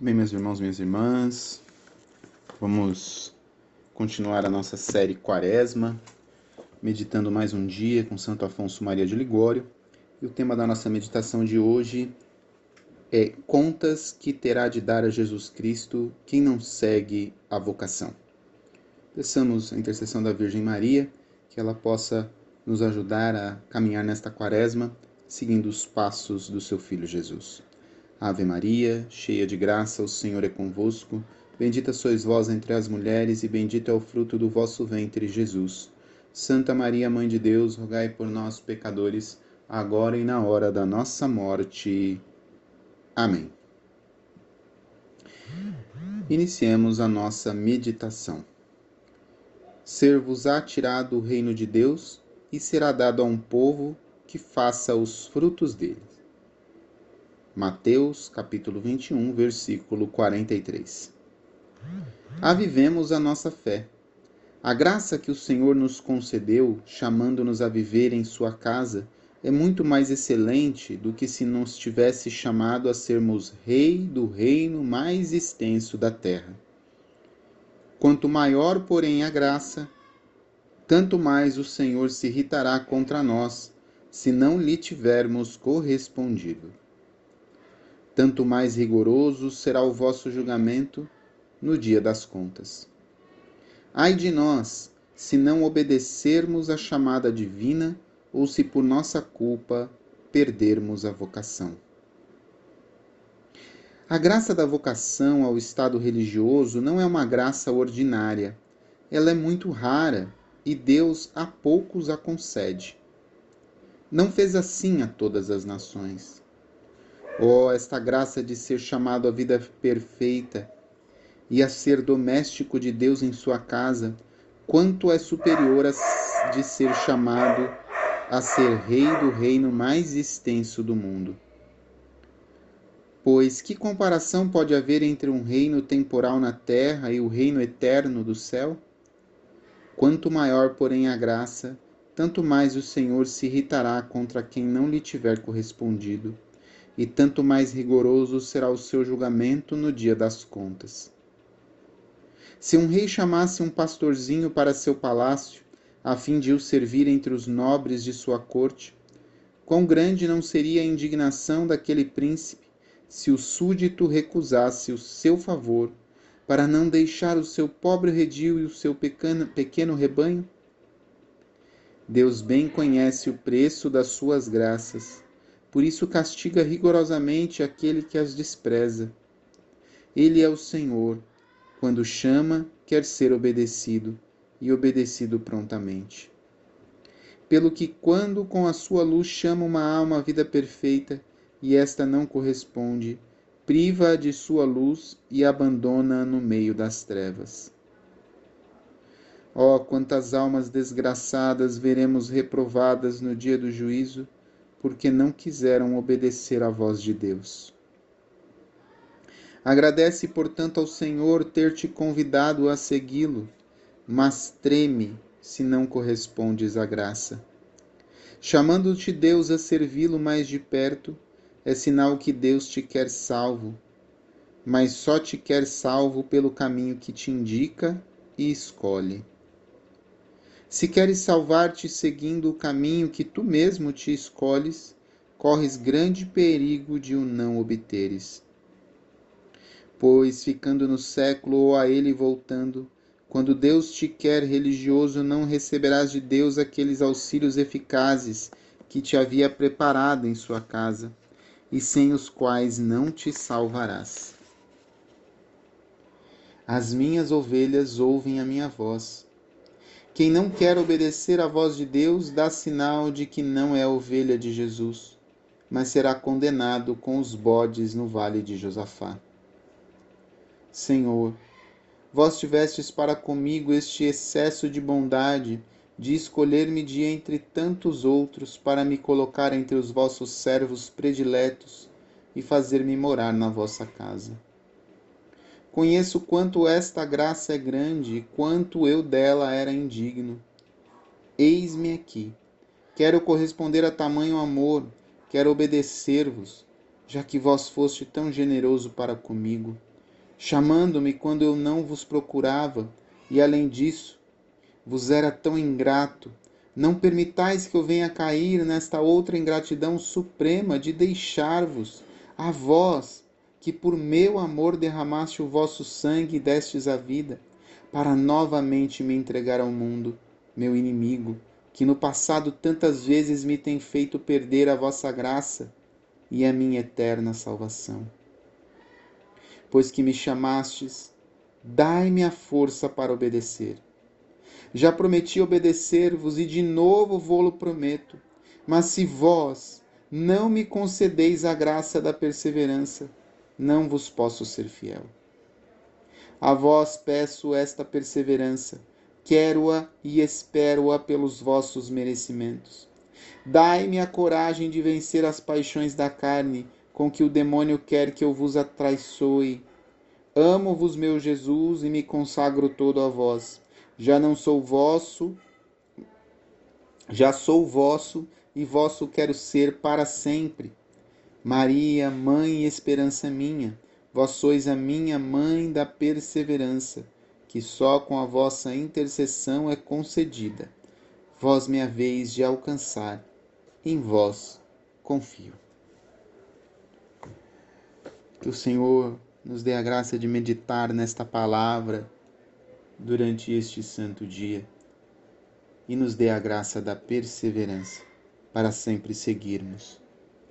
Bem, meus irmãos, minhas irmãs, vamos continuar a nossa série Quaresma, meditando mais um dia com Santo Afonso Maria de Ligório. E o tema da nossa meditação de hoje é Contas que terá de dar a Jesus Cristo quem não segue a vocação. Peçamos a intercessão da Virgem Maria, que ela possa nos ajudar a caminhar nesta quaresma, seguindo os passos do seu Filho Jesus. Ave Maria, cheia de graça, o Senhor é convosco. Bendita sois vós entre as mulheres, e bendito é o fruto do vosso ventre, Jesus. Santa Maria, Mãe de Deus, rogai por nós, pecadores, agora e na hora da nossa morte. Amém. Iniciemos a nossa meditação. Ser-vos-á tirado o reino de Deus, e será dado a um povo que faça os frutos dele. Mateus capítulo 21, versículo 43. Avivemos a nossa fé. A graça que o Senhor nos concedeu, chamando-nos a viver em sua casa, é muito mais excelente do que se nos tivesse chamado a sermos rei do reino mais extenso da terra. Quanto maior, porém, a graça, tanto mais o Senhor se irritará contra nós, se não lhe tivermos correspondido tanto mais rigoroso será o vosso julgamento no dia das contas. Ai de nós, se não obedecermos à chamada divina ou se por nossa culpa perdermos a vocação. A graça da vocação ao estado religioso não é uma graça ordinária. Ela é muito rara e Deus a poucos a concede. Não fez assim a todas as nações. Oh, esta graça de ser chamado à vida perfeita e a ser doméstico de Deus em sua casa, quanto é superior a de ser chamado a ser rei do reino mais extenso do mundo. Pois que comparação pode haver entre um reino temporal na terra e o reino eterno do céu? Quanto maior, porém, a graça, tanto mais o Senhor se irritará contra quem não lhe tiver correspondido e tanto mais rigoroso será o seu julgamento no dia das contas. Se um rei chamasse um pastorzinho para seu palácio, a fim de o servir entre os nobres de sua corte, quão grande não seria a indignação daquele príncipe se o súdito recusasse o seu favor para não deixar o seu pobre redil e o seu pequeno, pequeno rebanho? Deus bem conhece o preço das suas graças por isso castiga rigorosamente aquele que as despreza. Ele é o Senhor. Quando chama, quer ser obedecido, e obedecido prontamente. Pelo que, quando com a sua luz chama uma alma à vida perfeita, e esta não corresponde, priva-a de sua luz e abandona-a no meio das trevas. Oh, quantas almas desgraçadas veremos reprovadas no dia do juízo! Porque não quiseram obedecer à voz de Deus. Agradece, portanto, ao Senhor ter te convidado a segui-lo, mas treme se não correspondes à graça. Chamando-te Deus a servi-lo mais de perto, é sinal que Deus te quer salvo, mas só te quer salvo pelo caminho que te indica e escolhe. Se queres salvar-te seguindo o caminho que tu mesmo te escolhes, corres grande perigo de o não obteres. Pois, ficando no século ou a ele voltando, quando Deus te quer religioso, não receberás de Deus aqueles auxílios eficazes que te havia preparado em sua casa, e sem os quais não te salvarás. As minhas ovelhas ouvem a minha voz quem não quer obedecer à voz de Deus dá sinal de que não é ovelha de Jesus, mas será condenado com os bodes no vale de Josafá. Senhor, vós tivestes para comigo este excesso de bondade, de escolher-me de entre tantos outros para me colocar entre os vossos servos prediletos e fazer-me morar na vossa casa. Conheço quanto esta graça é grande e quanto eu dela era indigno. Eis-me aqui. Quero corresponder a tamanho amor, quero obedecer-vos. já que vós foste tão generoso para comigo, chamando-me quando eu não vos procurava, e além disso, vos era tão ingrato. Não permitais que eu venha cair nesta outra ingratidão suprema de deixar-vos, a vós, que por meu amor derramaste o vosso sangue e destes a vida, para novamente me entregar ao mundo, meu inimigo, que no passado tantas vezes me tem feito perder a vossa graça e a minha eterna salvação. Pois que me chamastes, dai-me a força para obedecer. Já prometi obedecer-vos e de novo vou-lo prometo. Mas se vós não me concedeis a graça da perseverança, não vos posso ser fiel. A vós peço esta perseverança, quero-a e espero-a pelos vossos merecimentos. Dai-me a coragem de vencer as paixões da carne com que o demônio quer que eu vos atraiçoe. Amo-vos, meu Jesus, e me consagro todo a vós. Já não sou vosso, já sou vosso e vosso quero ser para sempre. Maria, mãe e esperança minha, vós sois a minha mãe da perseverança, que só com a vossa intercessão é concedida. Vós me haveis de alcançar em vós confio. Que o Senhor nos dê a graça de meditar nesta palavra durante este santo dia e nos dê a graça da perseverança para sempre seguirmos